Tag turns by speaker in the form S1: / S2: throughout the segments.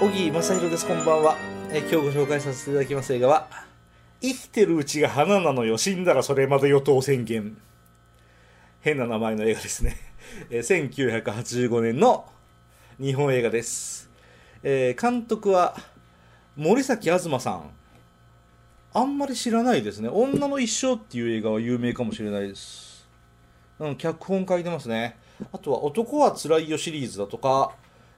S1: 正弘です。こんばんは、えー今日ご紹介させていただきます映画は「生きてるうちが花なのよ。死んだらそれまで与党宣言」変な名前の映画ですね、えー1985年の日本映画です、えー監督は森崎東さん。あんまり知らないですね「女の一生」っていう映画は有名かもしれないです。うん、脚本書いてますね。あとは、男はつらいよシリーズだとか、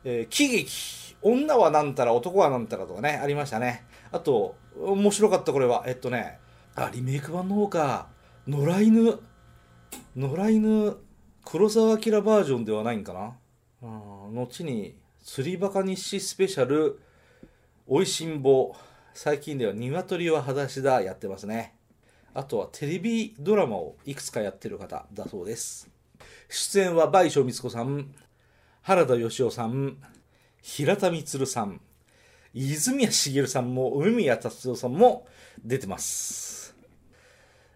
S1: えー喜劇、女はなんたら、男はなんたらとかね、ありましたね。あと、面白かったこれは、えっとね、あ、リメイク版の方か、野良犬、野良犬、黒澤明バージョンではないんかな。うん後に、釣りバカ日誌スペシャル、おいしんぼ、最近では鶏は裸足だ、やってますね。あとはテレビドラマをいくつかやってる方だそうです。出演は倍賞光子さん、原田芳雄さん、平田充さん、泉谷しげるさんも、梅宮達夫さんも出てます。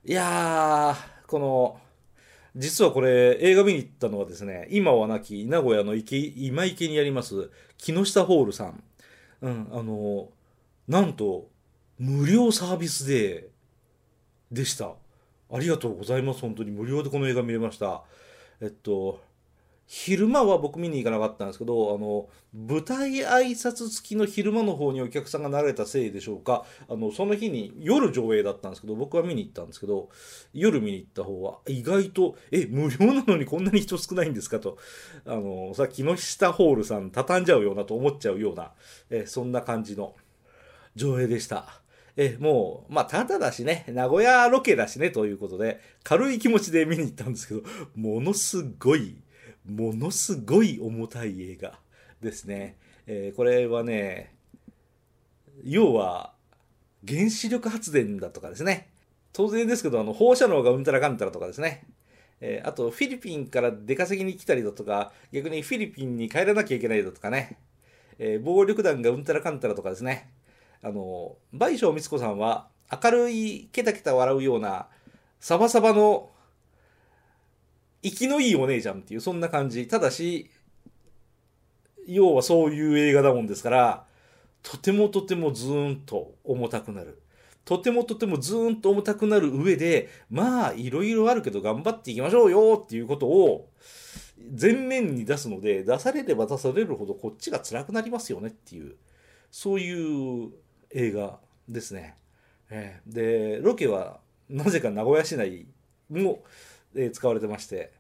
S1: いやー、この、実はこれ映画見に行ったのはですね、今はなき名古屋の池今池にあります木下ホールさん。うん、あの、なんと、無料サービスで、でした。ありがとうございます。本当に無料でこの映画見れました。えっと、昼間は僕見に行かなかったんですけど、あの、舞台挨拶付きの昼間の方にお客さんが慣れたせいでしょうか、あの、その日に夜上映だったんですけど、僕は見に行ったんですけど、夜見に行った方は意外と、え、無料なのにこんなに人少ないんですかと、あの、さ、木下ホールさん畳んじゃうようなと思っちゃうような、え、そんな感じの上映でした。え、もう、まあ、ただだしね、名古屋ロケだしね、ということで、軽い気持ちで見に行ったんですけど、ものすごい、ものすごい重たい映画ですね。えーこれはね、要は、原子力発電だとかですね。当然ですけど、あの、放射能がうんたらかんたらとかですね。えーあと、フィリピンから出稼ぎに来たりだとか、逆にフィリピンに帰らなきゃいけないだとかね。えー暴力団がうんたらかんたらとかですね。あの、倍賞光子さんは、明るい、ケタケタ笑うような、サバサバの、息のいいお姉ちゃんっていう、そんな感じ。ただし、要はそういう映画だもんですから、とてもとてもズーンと重たくなる。とてもとてもズーンと重たくなる上で、まあ、いろいろあるけど頑張っていきましょうよっていうことを、前面に出すので、出されれば出されるほどこっちが辛くなりますよねっていう、そういう映画ですね。えーで、ロケはなぜか名古屋市内も、え使われてまして、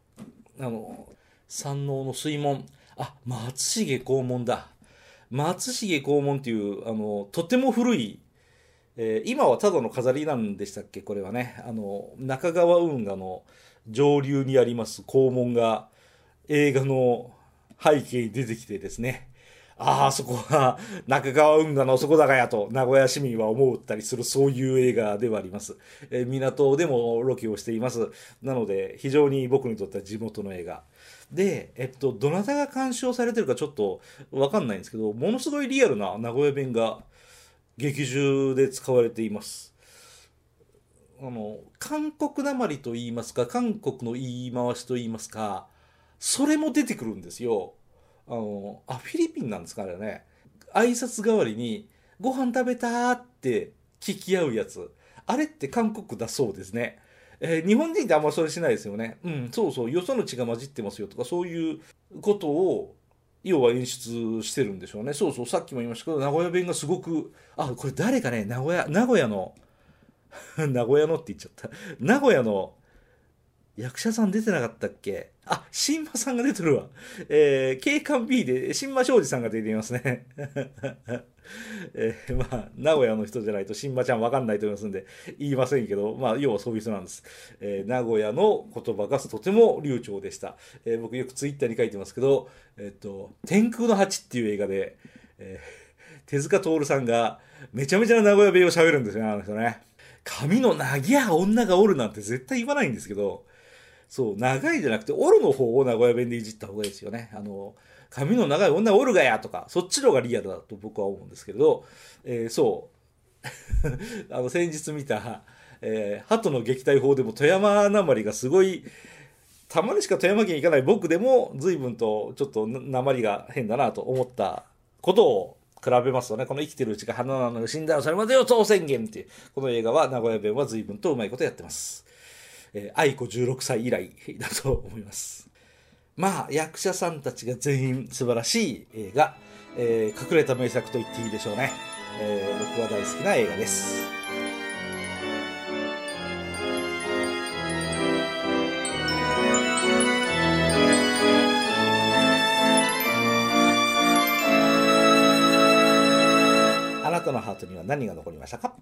S1: あの、山王の水門、あ、松重黄門だ。松重黄門っていう、あの、とても古い、えー今はただの飾りなんでしたっけ？これはね。あの、中川運河の上流にあります黄門が映画の背景に出てきてですね。ああ、そこは中川運河の底高やと名古屋市民は思ったりするそういう映画ではあります。え港でもロケをしています。なので非常に僕にとっては地元の映画。で、えっと、どなたが鑑賞されてるかちょっとわかんないんですけど、ものすごいリアルな名古屋弁が劇中で使われています。あの、韓国なまりと言いますか、韓国の言い回しと言いますか、それも出てくるんですよ。あの、あ、フィリピンなんですかね。ね挨拶代わりに、ご飯食べたって聞き合うやつ。あれって韓国だそうですね。えー日本人ってあんまそれしないですよね。うん、そうそう、よその血が混じってますよとか、そういうことを、要は演出してるんでしょうね。そうそう、さっきも言いましたけど、名古屋弁がすごく、あ、これ誰かね、名古屋、名古屋の、名古屋のって言っちゃった。名古屋の役者さん出てなかったっけ？あ、新馬さんが出てるわ。えー、警官 B で新馬庄司さんが出ていますね。えーまあ、名古屋の人じゃないと新馬ちゃんわかんないと思いますんで、言いませんけど、まあ、要はそういう人なんです。えー名古屋の言葉がとても流暢でした。えー僕よくツイッターに書いてますけど、えっと、天空の蜂っていう映画で、え手塚徹さんがめちゃめちゃな名古屋弁を喋るんですよね、あの人ね。髪の長い女がおるなんて絶対言わないんですけど、そう、長いじゃなくて、おるの方を名古屋弁でいじった方がいいですよね。あの、髪の長い女がおるがやとか、そっちの方がリアルだと僕は思うんですけれど、えーそう、あの、先日見た、えー鳩の撃退法でも富山なまりがすごい、たまにしか富山県行かない僕でも随分とちょっとなまりが変だなと思ったことを比べますとね、この生きてるうちが花なのよ、死んだらそれまでよ、当宣言っていう、この映画は名古屋弁は随分とうまいことやってます。えー愛子16歳以来だと思います。まあ、役者さんたちが全員素晴らしい映画、えー隠れた名作と言っていいでしょうね。えー僕は大好きな映画です。あなたのハートには何が残りましたか？